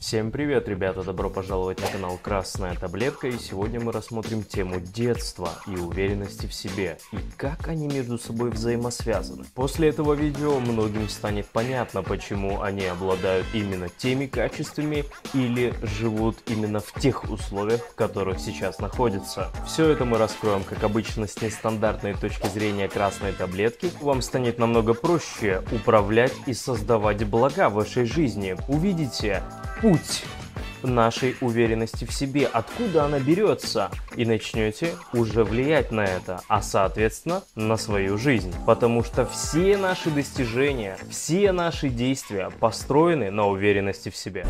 Всем привет, ребята! Добро пожаловать на канал Красная Таблетка, и сегодня мы рассмотрим тему детства и уверенности в себе, и как они между собой взаимосвязаны. После этого видео многим станет понятно, почему они обладают именно теми качествами или живут именно в тех условиях, в которых сейчас находятся. Все это мы раскроем, как обычно, с нестандартной точки зрения Красной Таблетки. Вам станет намного проще управлять и создавать блага в вашей жизни. Увидите, путь нашей уверенности в себе, откуда она берется, и начнете уже влиять на это, а соответственно на свою жизнь. Потому что все наши достижения, все наши действия построены на уверенности в себе.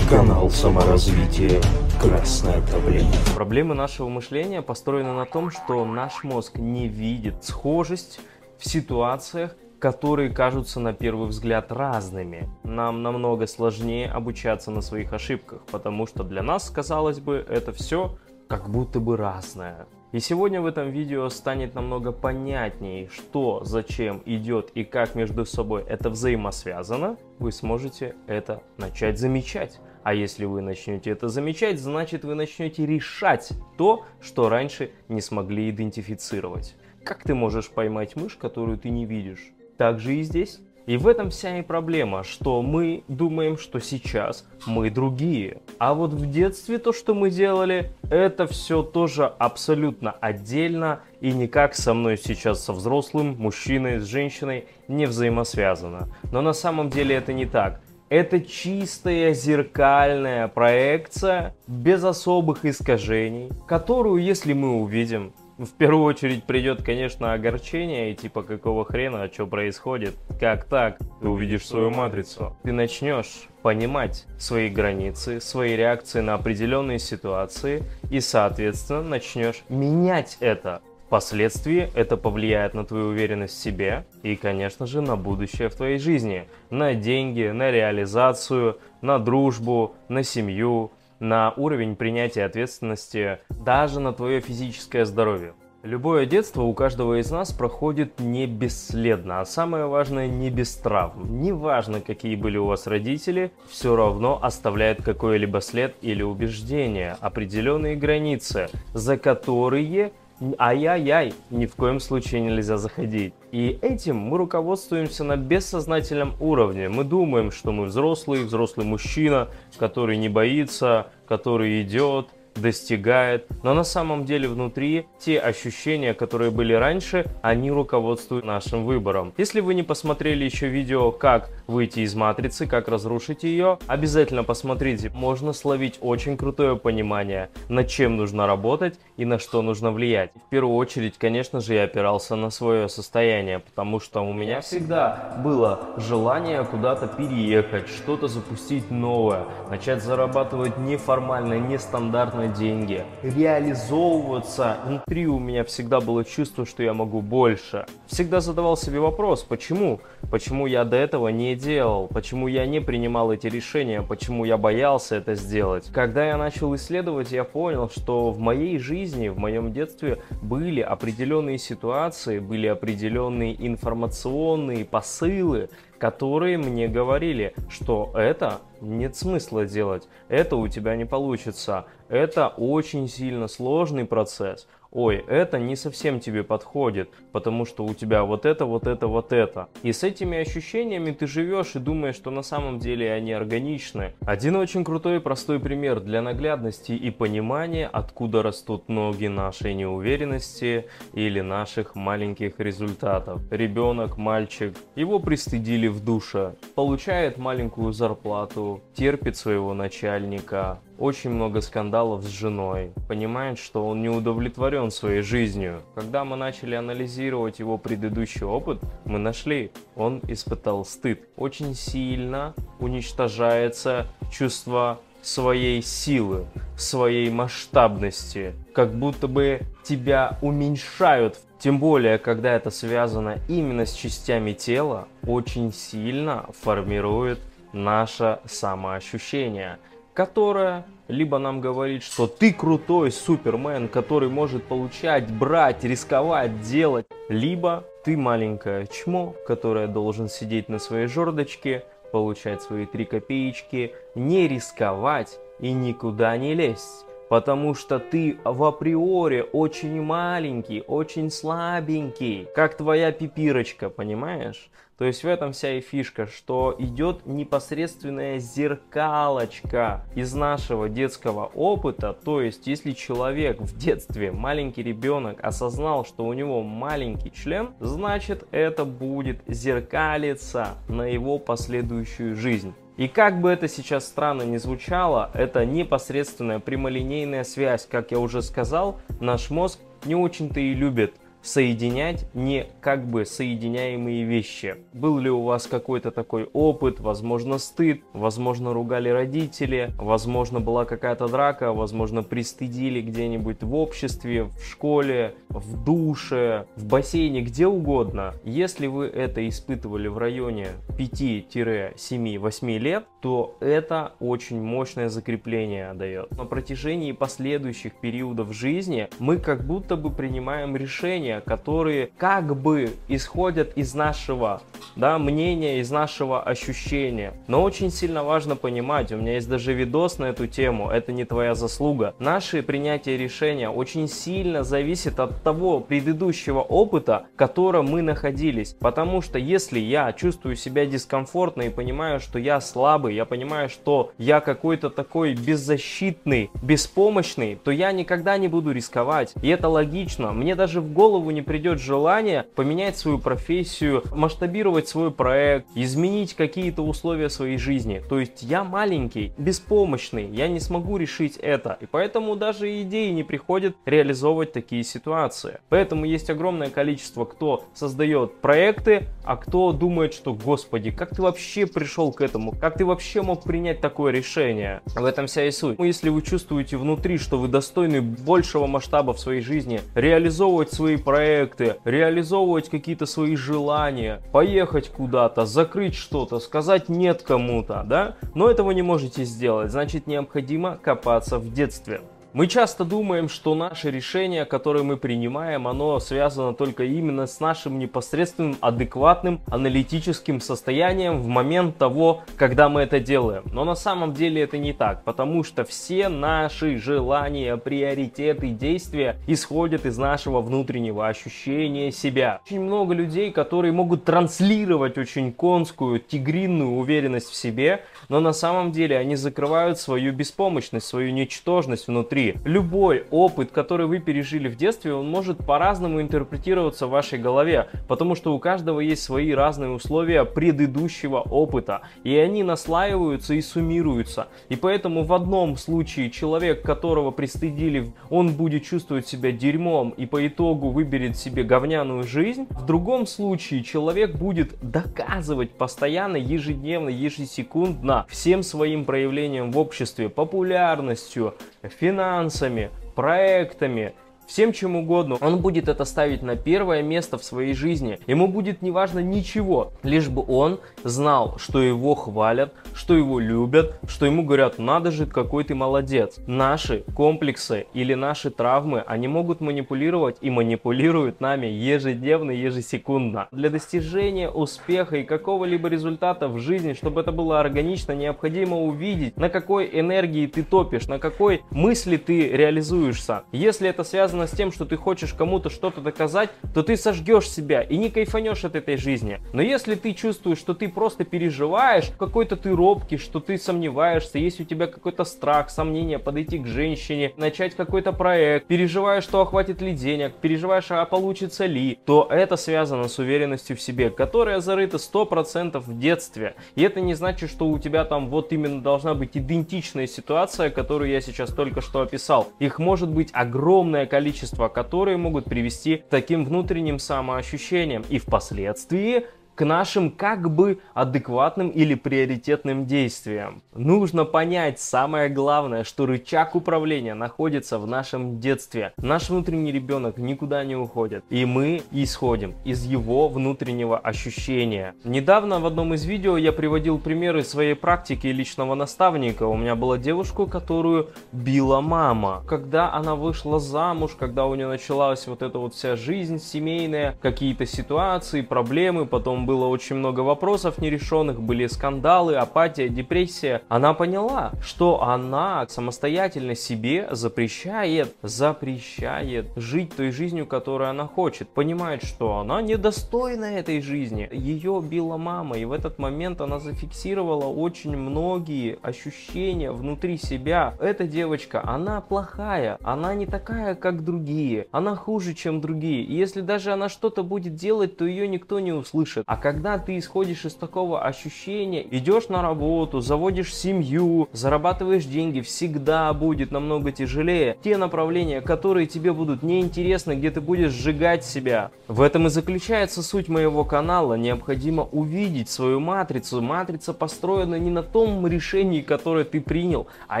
Канал саморазвития «Красная таблетка». Проблемы нашего мышления построены на том, что наш мозг не видит схожесть в ситуациях, которые кажутся на первый взгляд разными. Нам намного сложнее обучаться на своих ошибках, потому что для нас, казалось бы, это все как будто бы разное. И сегодня в этом видео станет намного понятнее, что, зачем идет и как между собой это взаимосвязано, вы сможете это начать замечать. А если вы начнете это замечать, значит вы начнете решать то, что раньше не смогли идентифицировать. Как ты можешь поймать мышь, которую ты не видишь? Так же и здесь. И в этом вся и проблема, что мы думаем, что сейчас мы другие. А вот в детстве то, что мы делали, это все тоже абсолютно отдельно и никак со мной сейчас, со взрослым мужчиной, с женщиной, не взаимосвязано. Но на самом деле это не так. Это чистая зеркальная проекция без особых искажений, которую, если мы увидим, в первую очередь придет, конечно, огорчение, и типа какого хрена, а что происходит, как так, ты увидишь свою матрицу. Ты начнешь понимать свои границы, свои реакции на определенные ситуации, и, соответственно, начнешь менять это. Впоследствии это повлияет на твою уверенность в себе и, конечно же, на будущее в твоей жизни. На деньги, на реализацию, на дружбу, на семью, на уровень принятия ответственности, даже на твое физическое здоровье. Любое детство у каждого из нас проходит не бесследно, а самое важное не без травм. Неважно, какие были у вас родители, все равно оставляет какой-либо след или убеждение, определенные границы, за которые ай-яй-яй, ни в коем случае нельзя заходить. И этим мы руководствуемся на бессознательном уровне. Мы думаем, что мы взрослый, взрослый мужчина, который не боится, который идет, достигает, но на самом деле внутри те ощущения, которые были раньше, они руководствуют нашим выбором. Если вы не посмотрели еще видео, как выйти из матрицы, как разрушить ее, обязательно посмотрите. Можно словить очень крутое понимание, над чем нужно работать и на что нужно влиять. В первую очередь, конечно же, я опирался на свое состояние, потому что у меня всегда было желание куда-то переехать, что-то запустить новое, начать зарабатывать неформально, нестандартно деньги, реализовываться. Внутри у меня всегда было чувство, что я могу больше. Всегда задавал себе вопрос, почему? Почему я до этого не делал? Почему я не принимал эти решения? Почему я боялся это сделать? Когда я начал исследовать, я понял, что в моей жизни, в моем детстве были определенные ситуации, были определенные информационные посылы, которые мне говорили, что это нет смысла делать, это у тебя не получится, это очень сильно сложный процесс, ой, это не совсем тебе подходит, потому что у тебя вот это, вот это, вот это. И с этими ощущениями ты живешь и думаешь, что на самом деле они органичны. Один очень крутой и простой пример для наглядности и понимания, откуда растут ноги нашей неуверенности или наших маленьких результатов. Ребенок, мальчик, его пристыдили в душе, получает маленькую зарплату, терпит своего начальника, очень много скандалов с женой, понимает, что он не удовлетворен своей жизнью. Когда мы начали анализировать его предыдущий опыт, мы нашли, он испытал стыд. Очень сильно уничтожается чувство своей силы, своей масштабности, как будто бы тебя уменьшают. Тем более, когда это связано именно с частями тела, очень сильно формирует наше самоощущение – которая либо нам говорит, что ты крутой супермен, который может получать, брать, рисковать, делать, либо ты маленькое чмо, которое должен сидеть на своей жердочке, получать свои три копеечки, не рисковать и никуда не лезть. Потому что ты в априори очень маленький, очень слабенький, как твоя пипирочка, понимаешь? То есть в этом вся и фишка, что идет непосредственная зеркалочка из нашего детского опыта. То есть если человек в детстве, маленький ребенок, осознал, что у него маленький член, значит это будет зеркалиться на его последующую жизнь. И как бы это сейчас странно не звучало, это непосредственная прямолинейная связь. Как я уже сказал, наш мозг не очень-то и любит соединять не как бы соединяемые вещи. Был ли у вас какой-то такой опыт, возможно стыд, возможно ругали родители, возможно была какая-то драка, возможно пристыдили где-нибудь в обществе, в школе, в душе, в бассейне, где угодно. Если вы это испытывали в районе 5-7-8 лет, то это очень мощное закрепление дает. На протяжении последующих периодов жизни мы как будто бы принимаем решение мнения, которые как бы исходят из нашего да, мнения, из нашего ощущения. Но очень сильно важно понимать, у меня есть даже видос на эту тему, это не твоя заслуга. Наше принятие решения очень сильно зависит от того предыдущего опыта, в котором мы находились. Потому что если я чувствую себя дискомфортно и понимаю, что я слабый, я понимаю, что я какой-то такой беззащитный, беспомощный, то я никогда не буду рисковать. И это логично. Мне даже в голову голову не придет желание поменять свою профессию, масштабировать свой проект, изменить какие-то условия своей жизни. То есть я маленький, беспомощный, я не смогу решить это. И поэтому даже идеи не приходят реализовывать такие ситуации. Поэтому есть огромное количество, кто создает проекты, а кто думает, что, господи, как ты вообще пришел к этому? Как ты вообще мог принять такое решение? В этом вся и суть. Ну, если вы чувствуете внутри, что вы достойны большего масштаба в своей жизни, реализовывать свои проекты, проекты, реализовывать какие-то свои желания, поехать куда-то, закрыть что-то, сказать нет кому-то, да? Но этого не можете сделать, значит необходимо копаться в детстве. Мы часто думаем, что наше решение, которое мы принимаем, оно связано только именно с нашим непосредственным адекватным аналитическим состоянием в момент того, когда мы это делаем. Но на самом деле это не так, потому что все наши желания, приоритеты, действия исходят из нашего внутреннего ощущения себя. Очень много людей, которые могут транслировать очень конскую, тигринную уверенность в себе, но на самом деле они закрывают свою беспомощность, свою ничтожность внутри внутри. Любой опыт, который вы пережили в детстве, он может по-разному интерпретироваться в вашей голове, потому что у каждого есть свои разные условия предыдущего опыта, и они наслаиваются и суммируются. И поэтому в одном случае человек, которого пристыдили, он будет чувствовать себя дерьмом и по итогу выберет себе говняную жизнь. В другом случае человек будет доказывать постоянно, ежедневно, ежесекундно всем своим проявлением в обществе, популярностью, финансами, финансами, проектами, всем чем угодно. Он будет это ставить на первое место в своей жизни. Ему будет неважно ничего, лишь бы он знал, что его хвалят, что его любят, что ему говорят, надо же, какой ты молодец. Наши комплексы или наши травмы, они могут манипулировать и манипулируют нами ежедневно, ежесекундно. Для достижения успеха и какого-либо результата в жизни, чтобы это было органично, необходимо увидеть, на какой энергии ты топишь, на какой мысли ты реализуешься. Если это связано связано с тем, что ты хочешь кому-то что-то доказать, то ты сожгешь себя и не кайфанешь от этой жизни. Но если ты чувствуешь, что ты просто переживаешь, какой-то ты робкий, что ты сомневаешься, есть у тебя какой-то страх, сомнение подойти к женщине, начать какой-то проект, переживаешь, что охватит ли денег, переживаешь, а получится ли, то это связано с уверенностью в себе, которая зарыта 100% в детстве. И это не значит, что у тебя там вот именно должна быть идентичная ситуация, которую я сейчас только что описал. Их может быть огромное количество количество, которые могут привести к таким внутренним самоощущениям. И впоследствии к нашим как бы адекватным или приоритетным действиям. Нужно понять самое главное, что рычаг управления находится в нашем детстве. Наш внутренний ребенок никуда не уходит, и мы исходим из его внутреннего ощущения. Недавно в одном из видео я приводил примеры своей практики личного наставника. У меня была девушка, которую била мама. Когда она вышла замуж, когда у нее началась вот эта вот вся жизнь семейная, какие-то ситуации, проблемы, потом было очень много вопросов нерешенных, были скандалы, апатия, депрессия. Она поняла, что она самостоятельно себе запрещает, запрещает жить той жизнью, которую она хочет. Понимает, что она недостойна этой жизни. Ее била мама, и в этот момент она зафиксировала очень многие ощущения внутри себя. Эта девочка, она плохая, она не такая, как другие, она хуже, чем другие. И если даже она что-то будет делать, то ее никто не услышит. А когда ты исходишь из такого ощущения, идешь на работу, заводишь семью, зарабатываешь деньги, всегда будет намного тяжелее. Те направления, которые тебе будут неинтересны, где ты будешь сжигать себя. В этом и заключается суть моего канала. Необходимо увидеть свою матрицу. Матрица построена не на том решении, которое ты принял, а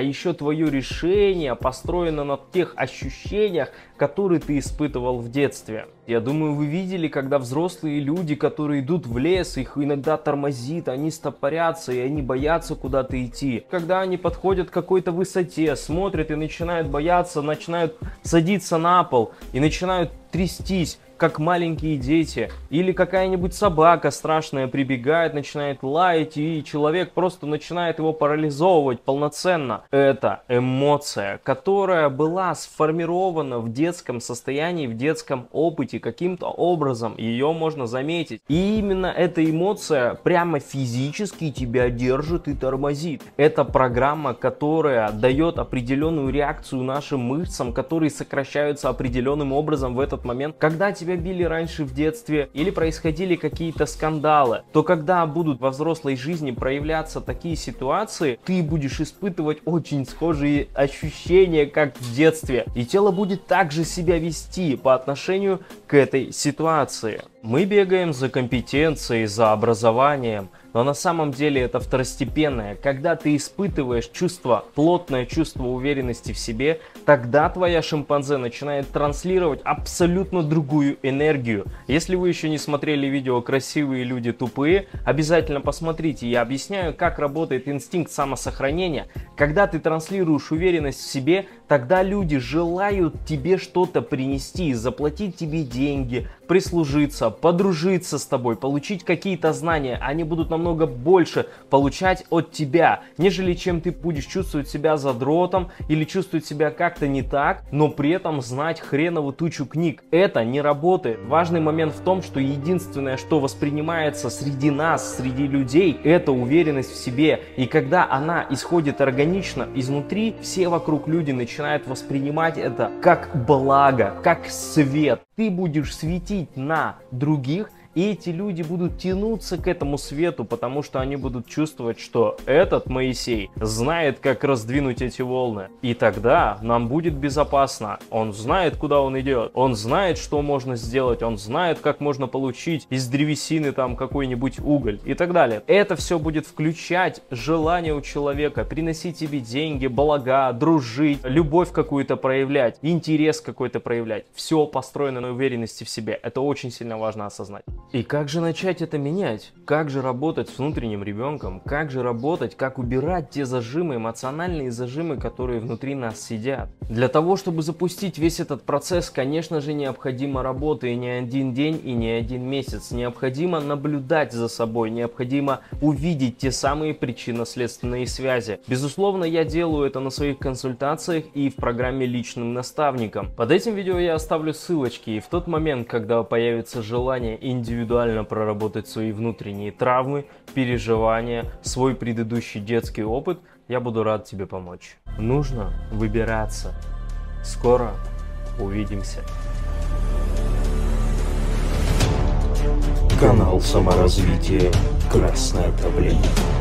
еще твое решение построено на тех ощущениях, которые ты испытывал в детстве. Я думаю, вы видели, когда взрослые люди, которые идут в лес, их иногда тормозит, они стопорятся и они боятся куда-то идти. Когда они подходят к какой-то высоте, смотрят и начинают бояться, начинают садиться на пол и начинают трястись как маленькие дети. Или какая-нибудь собака страшная прибегает, начинает лаять, и человек просто начинает его парализовывать полноценно. Это эмоция, которая была сформирована в детском состоянии, в детском опыте, каким-то образом ее можно заметить. И именно эта эмоция прямо физически тебя держит и тормозит. Это программа, которая дает определенную реакцию нашим мышцам, которые сокращаются определенным образом в этот момент, когда тебя били раньше в детстве или происходили какие-то скандалы, то когда будут во взрослой жизни проявляться такие ситуации, ты будешь испытывать очень схожие ощущения, как в детстве. И тело будет также себя вести по отношению к этой ситуации. Мы бегаем за компетенцией, за образованием, но на самом деле это второстепенное. Когда ты испытываешь чувство, плотное чувство уверенности в себе, тогда твоя шимпанзе начинает транслировать абсолютно другую энергию. Если вы еще не смотрели видео «Красивые люди тупые», обязательно посмотрите. Я объясняю, как работает инстинкт самосохранения. Когда ты транслируешь уверенность в себе, тогда люди желают тебе что-то принести, заплатить тебе деньги, прислужиться, подружиться с тобой, получить какие-то знания. Они будут намного больше получать от тебя, нежели чем ты будешь чувствовать себя задротом или чувствовать себя как-то не так, но при этом знать хреновую тучу книг. Это не работает. Важный момент в том, что единственное, что воспринимается среди нас, среди людей, это уверенность в себе. И когда она исходит органично изнутри, все вокруг люди начинают воспринимать это как благо, как свет. Ты будешь светить на других, и эти люди будут тянуться к этому свету, потому что они будут чувствовать, что этот Моисей знает, как раздвинуть эти волны. И тогда нам будет безопасно. Он знает, куда он идет. Он знает, что можно сделать. Он знает, как можно получить из древесины там какой-нибудь уголь и так далее. Это все будет включать желание у человека приносить тебе деньги, блага, дружить, любовь какую-то проявлять, интерес какой-то проявлять. Все построено на уверенности в себе. Это очень сильно важно осознать. И как же начать это менять? Как же работать с внутренним ребенком? Как же работать, как убирать те зажимы, эмоциональные зажимы, которые внутри нас сидят? Для того, чтобы запустить весь этот процесс, конечно же, необходима работа и не один день, и не один месяц. Необходимо наблюдать за собой, необходимо увидеть те самые причинно-следственные связи. Безусловно, я делаю это на своих консультациях и в программе личным наставником. Под этим видео я оставлю ссылочки, и в тот момент, когда появится желание индивидуально индивидуально проработать свои внутренние травмы, переживания, свой предыдущий детский опыт, я буду рад тебе помочь. Нужно выбираться. Скоро увидимся. Канал саморазвития «Красное давление».